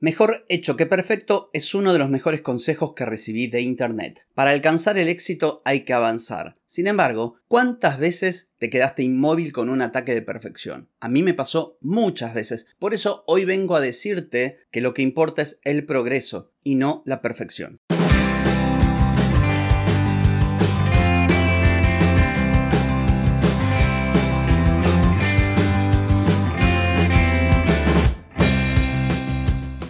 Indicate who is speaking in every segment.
Speaker 1: Mejor hecho que perfecto es uno de los mejores consejos que recibí de Internet. Para alcanzar el éxito hay que avanzar. Sin embargo, ¿cuántas veces te quedaste inmóvil con un ataque de perfección? A mí me pasó muchas veces. Por eso hoy vengo a decirte que lo que importa es el progreso y no la perfección.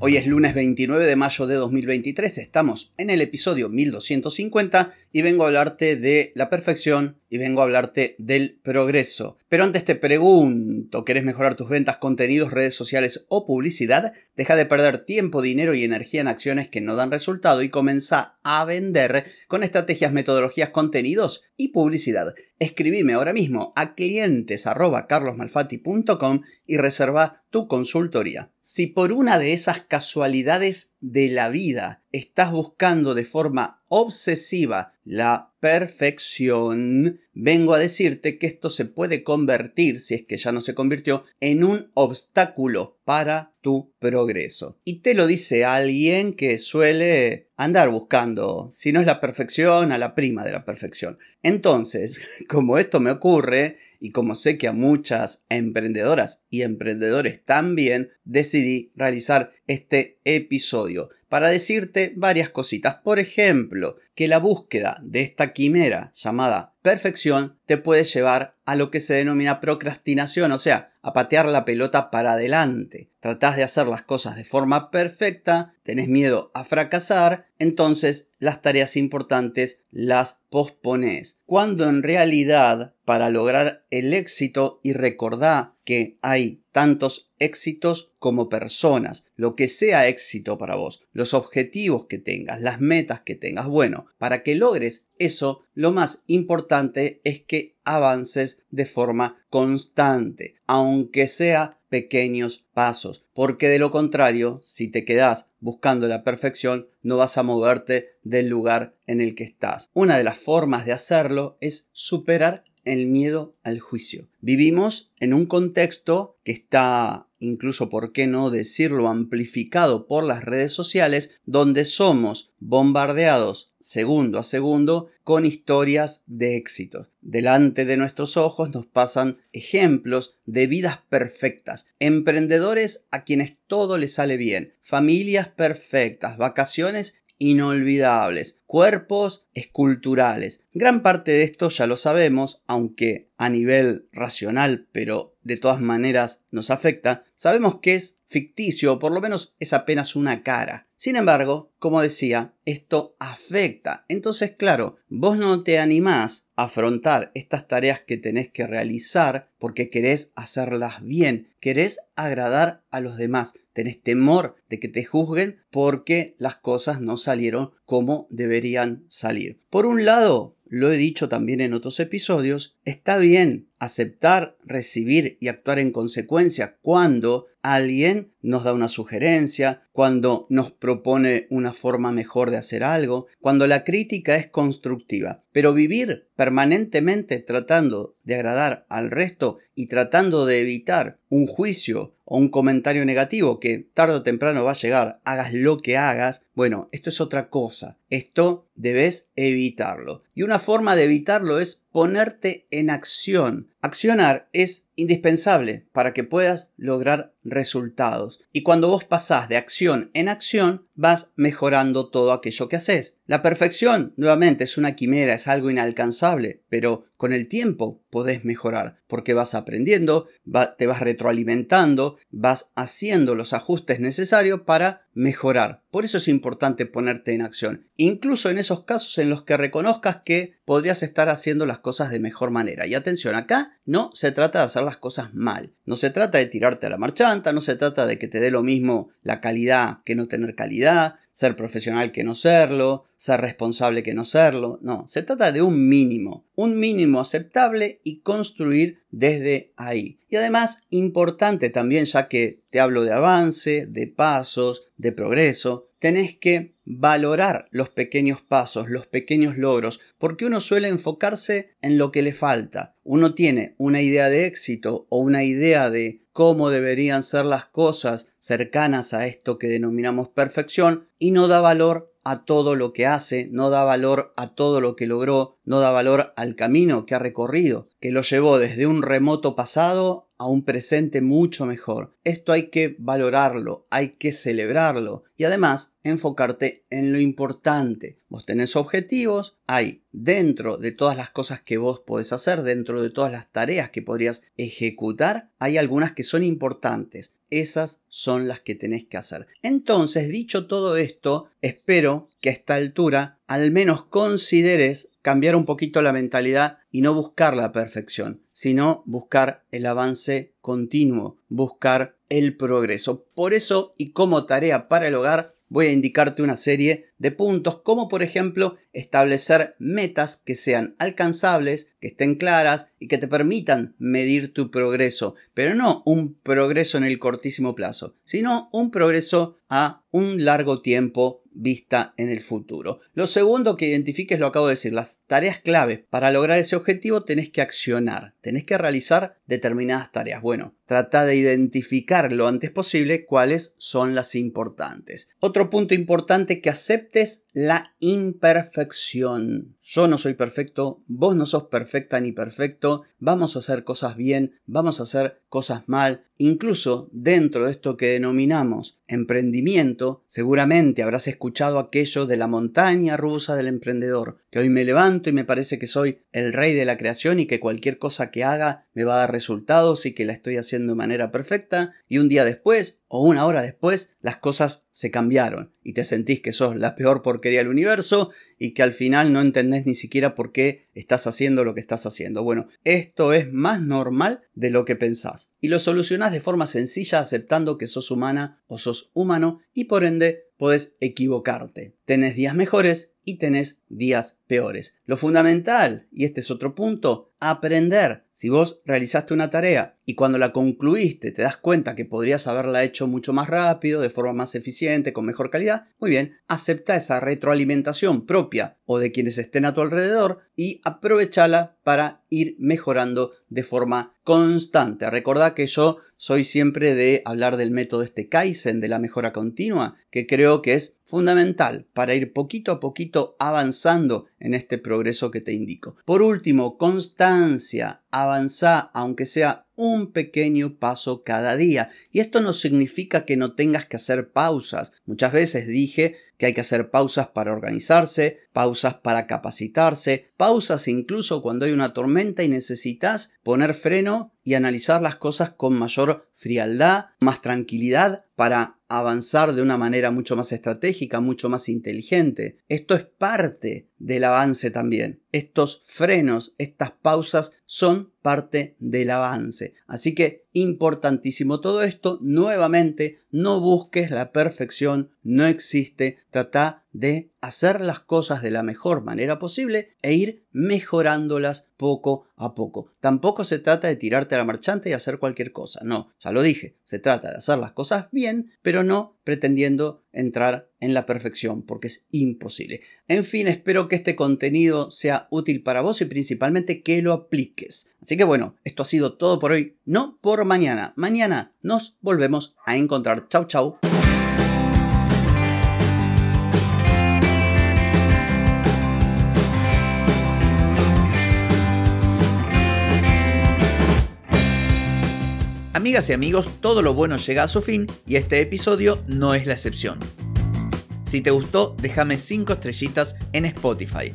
Speaker 1: Hoy es lunes 29 de mayo de 2023, estamos en el episodio 1250 y vengo a hablarte de la perfección y vengo a hablarte del progreso. Pero antes te pregunto, ¿querés mejorar tus ventas, contenidos, redes sociales o publicidad? Deja de perder tiempo, dinero y energía en acciones que no dan resultado y comienza a vender con estrategias, metodologías, contenidos y publicidad. Escribime ahora mismo a clientes@carlosmalfatti.com y reserva tu consultoría. Si por una de esas casualidades de la vida estás buscando de forma obsesiva la perfección, vengo a decirte que esto se puede convertir, si es que ya no se convirtió, en un obstáculo para tu progreso. Y te lo dice alguien que suele andar buscando, si no es la perfección, a la prima de la perfección. Entonces, como esto me ocurre y como sé que a muchas emprendedoras y emprendedores también, decidí realizar este episodio para decirte varias cositas. Por ejemplo, que la búsqueda de esta quimera llamada perfección te puede llevar a lo que se denomina procrastinación, o sea, a patear la pelota para adelante. Tratás de hacer las cosas de forma perfecta, tenés miedo a fracasar, entonces las tareas importantes las pospones. Cuando en realidad, para lograr el éxito y recordar que hay tantos éxitos como personas, lo que sea éxito para vos, los objetivos que tengas, las metas que tengas. Bueno, para que logres eso, lo más importante es que avances de forma constante, aunque sea pequeños pasos, porque de lo contrario, si te quedas buscando la perfección, no vas a moverte del lugar en el que estás. Una de las formas de hacerlo es superar el miedo al juicio. Vivimos en un contexto que está, incluso por qué no decirlo, amplificado por las redes sociales, donde somos bombardeados segundo a segundo con historias de éxito. Delante de nuestros ojos nos pasan ejemplos de vidas perfectas, emprendedores a quienes todo les sale bien, familias perfectas, vacaciones inolvidables, cuerpos esculturales. Gran parte de esto ya lo sabemos, aunque a nivel racional, pero de todas maneras nos afecta, sabemos que es ficticio o por lo menos es apenas una cara. Sin embargo, como decía, esto afecta. Entonces, claro, vos no te animás a afrontar estas tareas que tenés que realizar porque querés hacerlas bien, querés agradar a los demás, tenés temor de que te juzguen porque las cosas no salieron como deberían salir. Por un lado, lo he dicho también en otros episodios, está bien aceptar, recibir y actuar en consecuencia cuando alguien nos da una sugerencia, cuando nos propone una forma mejor de hacer algo, cuando la crítica es constructiva. Pero vivir permanentemente tratando de agradar al resto y tratando de evitar un juicio o un comentario negativo que tarde o temprano va a llegar, hagas lo que hagas, bueno, esto es otra cosa. Esto debes evitarlo. Y una forma de evitarlo es ponerte en acción. Accionar es indispensable para que puedas lograr resultados. Y cuando vos pasás de acción en acción, vas mejorando todo aquello que haces. La perfección, nuevamente, es una quimera, es algo inalcanzable, pero con el tiempo podés mejorar, porque vas aprendiendo, te vas retroalimentando, vas haciendo los ajustes necesarios para mejorar. Por eso es importante ponerte en acción, incluso en esos casos en los que reconozcas que podrías estar haciendo las cosas de mejor manera. Y atención, acá no se trata de hacer las cosas mal, no se trata de tirarte a la marchanta, no se trata de que te dé lo mismo la calidad que no tener calidad, ser profesional que no serlo, ser responsable que no serlo. No, se trata de un mínimo, un mínimo aceptable y construir desde ahí. Y además, importante también, ya que te hablo de avance, de pasos, de progreso, tenés que valorar los pequeños pasos, los pequeños logros, porque uno suele enfocarse en lo que le falta. Uno tiene una idea de éxito o una idea de cómo deberían ser las cosas cercanas a esto que denominamos perfección y no da valor a todo lo que hace, no da valor a todo lo que logró, no da valor al camino que ha recorrido, que lo llevó desde un remoto pasado a un presente mucho mejor. Esto hay que valorarlo, hay que celebrarlo y además enfocarte en lo importante. Vos tenés objetivos, hay dentro de todas las cosas que vos podés hacer, dentro de todas las tareas que podrías ejecutar, hay algunas que son importantes. Esas son las que tenés que hacer. Entonces, dicho todo esto, espero que a esta altura al menos consideres cambiar un poquito la mentalidad y no buscar la perfección, sino buscar el avance continuo, buscar el progreso. Por eso y como tarea para el hogar, voy a indicarte una serie de puntos, como por ejemplo establecer metas que sean alcanzables, que estén claras y que te permitan medir tu progreso, pero no un progreso en el cortísimo plazo, sino un progreso a un largo tiempo vista en el futuro. Lo segundo que identifiques, lo acabo de decir, las tareas claves para lograr ese objetivo tenés que accionar, tenés que realizar determinadas tareas. Bueno, trata de identificar lo antes posible cuáles son las importantes. Otro punto importante que aceptes la imperfección. Yo no soy perfecto, vos no sos perfecta ni perfecto, vamos a hacer cosas bien, vamos a hacer cosas mal, incluso dentro de esto que denominamos emprendimiento, seguramente habrás escuchado aquello de la montaña rusa del emprendedor, que hoy me levanto y me parece que soy el rey de la creación y que cualquier cosa que haga me va a dar resultados y que la estoy haciendo de manera perfecta, y un día después o una hora después las cosas se cambiaron y te sentís que sos la peor porquería del universo y que al final no entendés ni siquiera por qué estás haciendo lo que estás haciendo. Bueno, esto es más normal de lo que pensás y lo solucionás de forma sencilla aceptando que sos humana o sos humano y por ende podés equivocarte. Tenés días mejores y tenés días peores. Lo fundamental, y este es otro punto, aprender. Si vos realizaste una tarea y cuando la concluiste te das cuenta que podrías haberla hecho mucho más rápido, de forma más eficiente, con mejor calidad, muy bien, acepta esa retroalimentación propia o de quienes estén a tu alrededor y aprovechala para ir mejorando de forma constante. Recordá que yo soy siempre de hablar del método este Kaizen, de la mejora continua, que creo que es fundamental para ir poquito a poquito avanzando en este progreso que te indico. Por último, constancia, avanza aunque sea un pequeño paso cada día. Y esto no significa que no tengas que hacer pausas. Muchas veces dije que hay que hacer pausas para organizarse, pausas para capacitarse, pausas incluso cuando hay una tormenta y necesitas poner freno y analizar las cosas con mayor frialdad, más tranquilidad para avanzar de una manera mucho más estratégica, mucho más inteligente. Esto es parte del avance también. Estos frenos, estas pausas son parte del avance. Así que importantísimo todo esto. Nuevamente, no busques la perfección, no existe. Trata de hacer las cosas de la mejor manera posible e ir mejorándolas poco a poco. Tampoco se trata de tirarte a la marchante y hacer cualquier cosa. No, ya lo dije. Se trata de hacer las cosas bien, pero no pretendiendo entrar en la perfección, porque es imposible. En fin, espero que este contenido sea útil para vos y principalmente que lo apliques. Así que bueno, esto ha sido todo por hoy, no por mañana. Mañana nos volvemos a encontrar. Chau, chau. Amigas y amigos, todo lo bueno llega a su fin y este episodio no es la excepción. Si te gustó, déjame 5 estrellitas en Spotify.